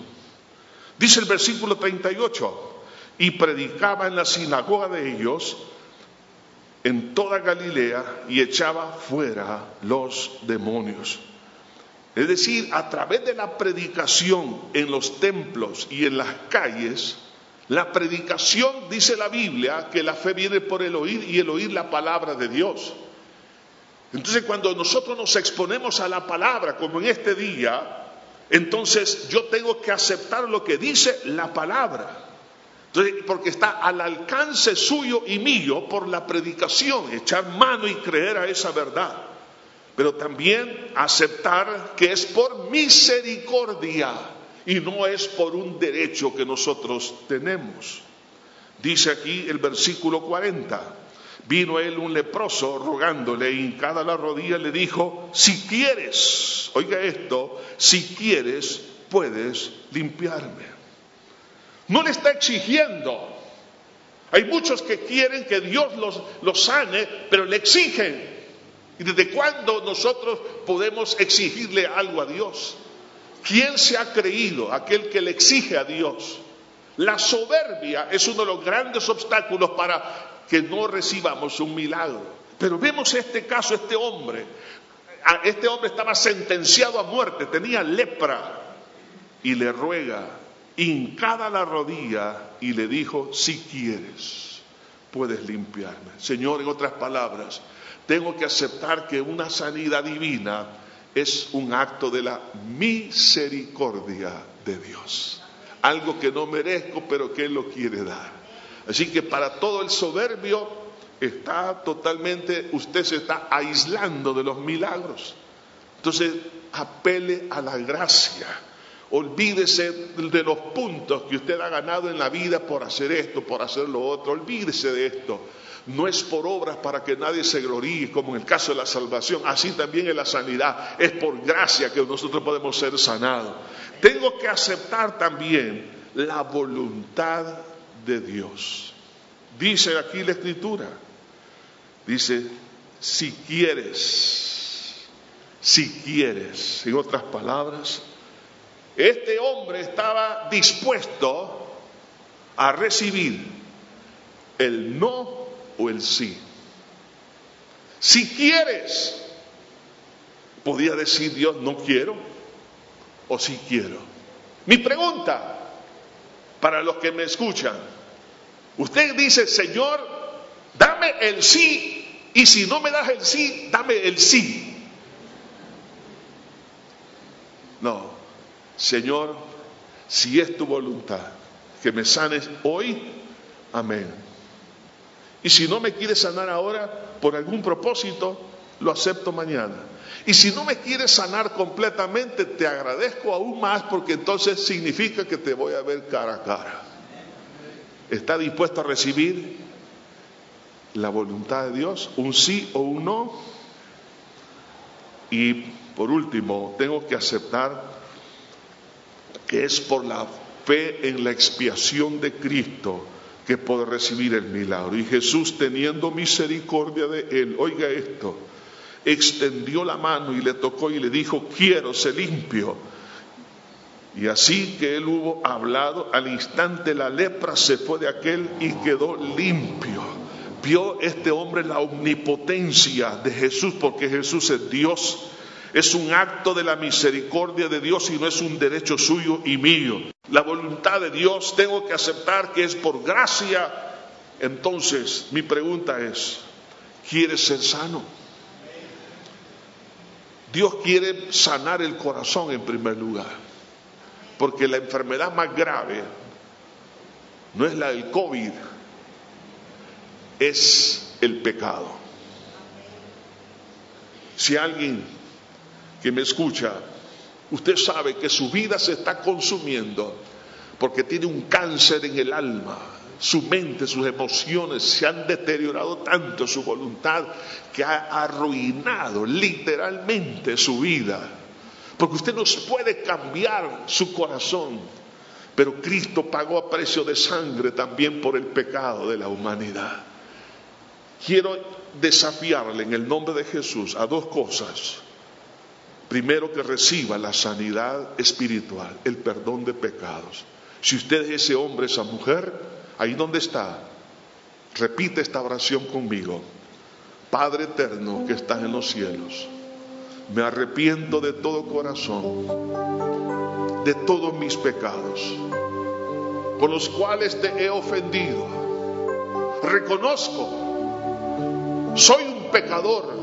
Dice el versículo 38, y predicaba en la sinagoga de ellos en toda Galilea y echaba fuera los demonios. Es decir, a través de la predicación en los templos y en las calles, la predicación, dice la Biblia, que la fe viene por el oír y el oír la palabra de Dios. Entonces cuando nosotros nos exponemos a la palabra, como en este día, entonces yo tengo que aceptar lo que dice la palabra porque está al alcance suyo y mío por la predicación, echar mano y creer a esa verdad. Pero también aceptar que es por misericordia y no es por un derecho que nosotros tenemos. Dice aquí el versículo 40. Vino él un leproso rogándole, hincada la rodilla, le dijo, si quieres, oiga esto, si quieres, puedes limpiarme. No le está exigiendo. Hay muchos que quieren que Dios los, sane, pero le exigen. ¿Y desde cuándo nosotros podemos exigirle algo a Dios? ¿Quién se ha creído? Aquel que le exige a Dios. La soberbia es uno de los grandes obstáculos para que no recibamos un milagro. Pero vemos este caso, este hombre. Este hombre estaba sentenciado a muerte, tenía lepra y le ruega hincada la rodilla y le dijo, si quieres. puedes limpiarme. Señor, en otras palabras, tengo que aceptar que una sanidad divina es un acto de la misericordia de Dios. Algo que no merezco, pero que Él lo quiere dar. Así que para todo el soberbio está totalmente, usted se está aislando de los milagros. Entonces, apele a la gracia. Olvídese de los puntos que usted ha ganado en la vida por hacer esto, por hacer lo otro. Olvídese de esto. No es por obras para que nadie se gloríe, como en el caso de la salvación. Así también en la sanidad. Es por gracia que nosotros podemos ser sanados. Tengo que aceptar también la voluntad de Dios. Dice aquí la escritura. Dice, si quieres, si quieres, en otras palabras, este hombre estaba dispuesto a recibir el no o el sí. Si quieres, podía decir Dios, no quiero o sí quiero. Mi pregunta para los que me escuchan, usted dice, Señor, dame el sí y si no me das el sí, dame el sí. No, Señor, si es tu voluntad que me sanes hoy, amén. Y si no me quieres sanar ahora, por algún propósito, lo acepto mañana. Y si no me quieres sanar completamente, te agradezco aún más porque entonces significa que te voy a ver cara a cara. ¿Está dispuesto a recibir la voluntad de Dios? ¿Un sí o un no? Y por último, tengo que aceptar que es por la fe en la expiación de Cristo que puede recibir el milagro. Y Jesús, teniendo misericordia de él, oiga esto, extendió la mano y le tocó y le dijo, quiero ser limpio. Y así que él hubo hablado, al instante la lepra se fue de aquel y quedó limpio. Vio este hombre la omnipotencia de Jesús, porque Jesús es Dios es un acto de la misericordia de Dios y no es un derecho suyo y mío. La voluntad de Dios tengo que aceptar que es por gracia. Entonces, mi pregunta es, ¿quieres ser sano? Dios quiere sanar el corazón en primer lugar, porque la enfermedad más grave no es la del COVID, es el pecado. Si alguien que me escucha, usted sabe que su vida se está consumiendo porque tiene un cáncer en el alma. Su mente, sus emociones se han deteriorado tanto, su voluntad, que ha arruinado literalmente su vida. Porque usted no puede cambiar su corazón, pero Cristo pagó a precio de sangre también por el pecado de la humanidad. Quiero desafiarle en el nombre de Jesús a dos cosas. Primero que reciba la sanidad espiritual, el perdón de pecados. Si usted es ese hombre, esa mujer, ahí donde está, repite esta oración conmigo. Padre eterno que estás en los cielos, me arrepiento de todo corazón, de todos mis pecados, con los cuales te he ofendido. Reconozco, soy un pecador,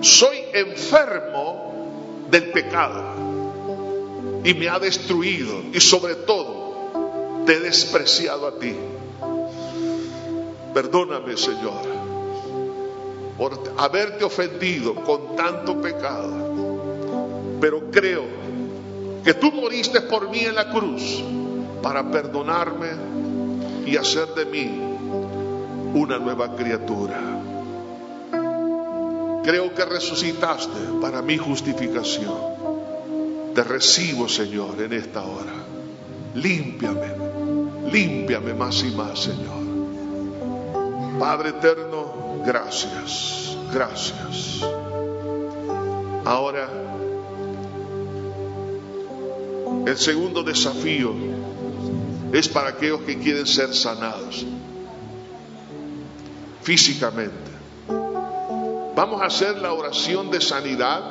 soy enfermo del pecado y me ha destruido y sobre todo te he despreciado a ti. Perdóname, Señor, por haberte ofendido con tanto pecado, pero creo que tú moriste por mí en la cruz para perdonarme y hacer de mí una nueva criatura. Creo que resucitaste para mi justificación. Te recibo, Señor, en esta hora. Límpiame, límpiame más y más, Señor. Padre eterno, gracias, gracias. Ahora, el segundo desafío es para aquellos que quieren ser sanados físicamente. Vamos a hacer la oración de sanidad.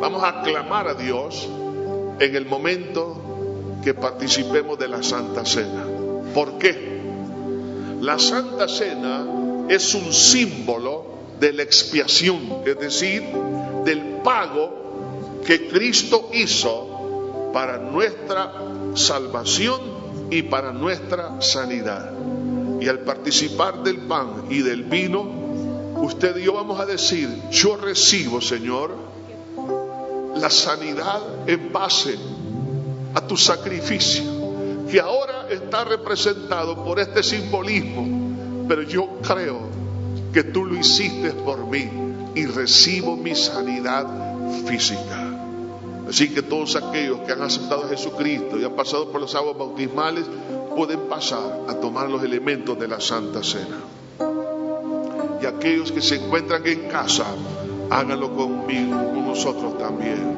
Vamos a clamar a Dios en el momento que participemos de la Santa Cena. ¿Por qué? La Santa Cena es un símbolo de la expiación, es decir, del pago que Cristo hizo para nuestra salvación y para nuestra sanidad. Y al participar del pan y del vino, usted y yo vamos a decir, yo recibo, Señor, la sanidad en base a tu sacrificio, que ahora está representado por este simbolismo, pero yo creo que tú lo hiciste por mí y recibo mi sanidad física. Así que todos aquellos que han aceptado a Jesucristo y han pasado por las aguas bautismales pueden pasar a tomar los elementos de la Santa Cena. Y aquellos que se encuentran en casa, háganlo conmigo, con nosotros también.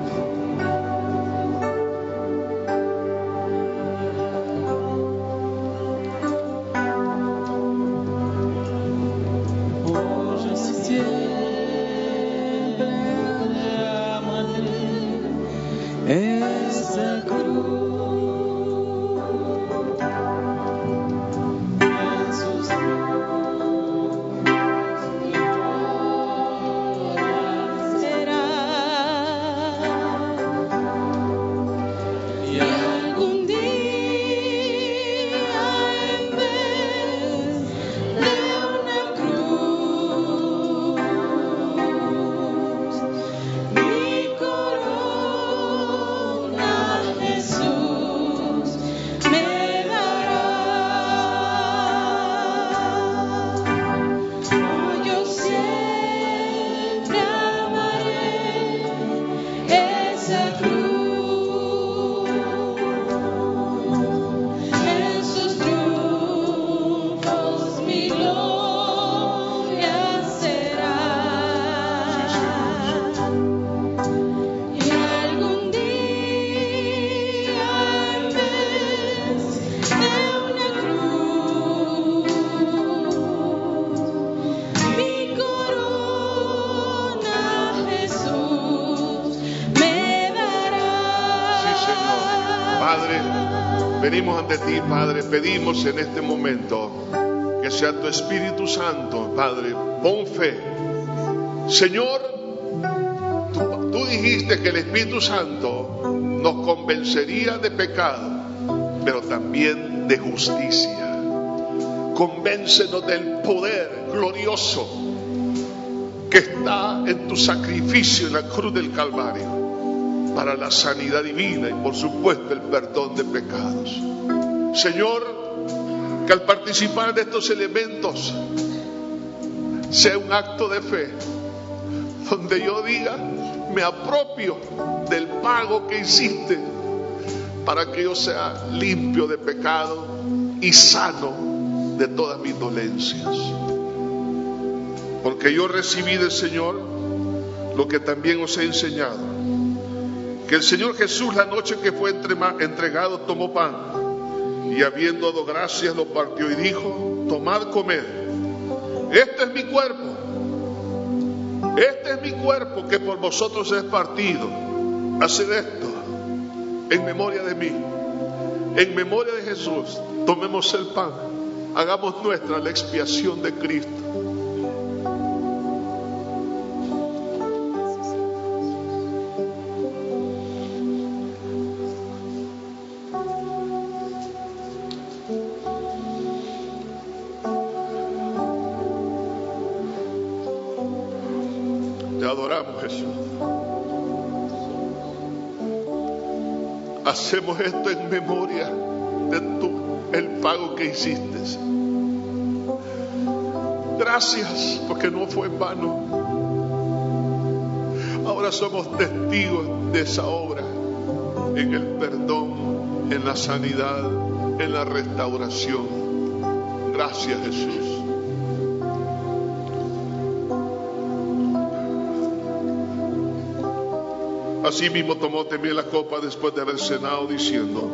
Pedimos en este momento que sea tu Espíritu Santo, Padre, pon fe. Señor, tú, dijiste que el Espíritu Santo nos convencería de pecado, pero también de justicia. Convéncenos del poder glorioso que está en tu sacrificio en la cruz del Calvario para la sanidad divina y por supuesto el perdón de pecados. Señor, que al participar de estos elementos sea un acto de fe, donde yo diga, me apropio del pago que hiciste para que yo sea limpio de pecado y sano de todas mis dolencias. Porque yo recibí del Señor lo que también os he enseñado. Que el Señor Jesús la noche que fue entregado tomó pan y habiendo dado gracias lo partió y dijo, tomad, comed, este es mi cuerpo, este es mi cuerpo que por vosotros es partido, haced esto en memoria de mí, en memoria de Jesús, tomemos el pan, hagamos nuestra la expiación de Cristo. Hacemos esto en memoria de tu, el pago que hiciste. Gracias porque no fue en vano. Ahora somos testigos de esa obra en el perdón, en la sanidad, en la restauración. Gracias Jesús. Así mismo tomó también la copa después de haber cenado diciendo,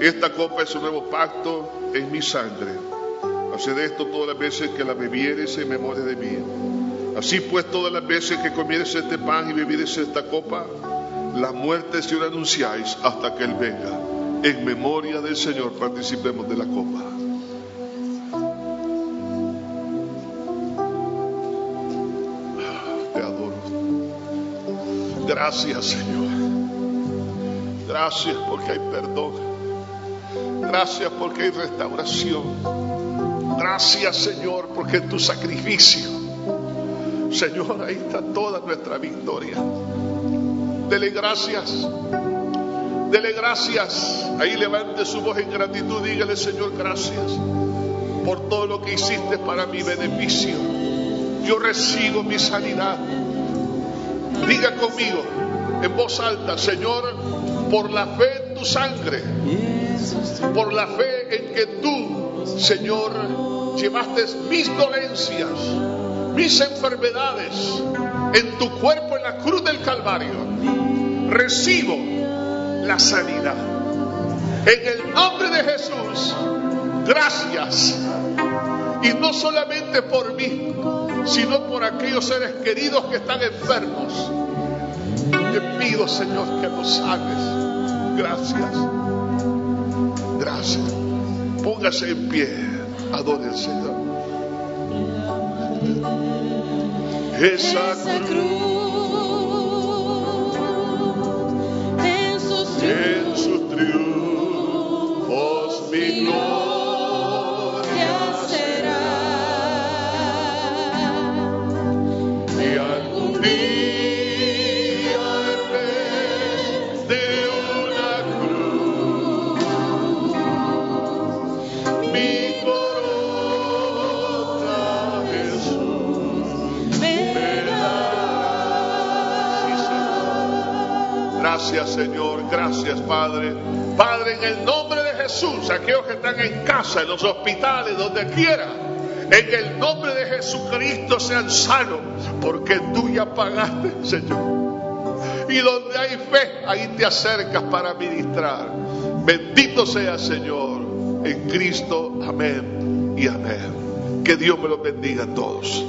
esta copa es un nuevo pacto en mi sangre. Haced esto todas las veces que la bebieres en memoria de mí. Así pues, todas las veces que comieres este pan y bebieres esta copa, la muerte se la anunciáis hasta que Él venga. En memoria del Señor participemos de la copa. Gracias, Señor. Gracias porque hay perdón. Gracias porque hay restauración. Gracias, Señor, porque tu sacrificio, Señor, ahí está toda nuestra victoria. Dele gracias. Dele gracias. Ahí levante su voz en gratitud. Dígale, Señor, gracias por todo lo que hiciste para mi beneficio. Yo recibo mi sanidad. Diga conmigo en voz alta, Señor, por la fe en tu sangre, por la fe en que tú, Señor, llevaste mis dolencias, mis enfermedades en tu cuerpo en la cruz del Calvario, recibo la sanidad. En el nombre de Jesús, gracias. Y no solamente por mí, sino por aquellos seres queridos que están enfermos. Te pido, Señor, que los sanes. Gracias. Gracias. Póngase en pie. Adore al Señor. Esa cruz sus en sus Gracias Señor, gracias Padre. Padre, en el nombre de Jesús, aquellos que están en casa, en los hospitales, donde quiera, en el nombre de Jesucristo sean sanos, porque tú ya pagaste, Señor. Y donde hay fe, ahí te acercas para ministrar. Bendito sea Señor, en Cristo, amén y amén. Que Dios me los bendiga a todos.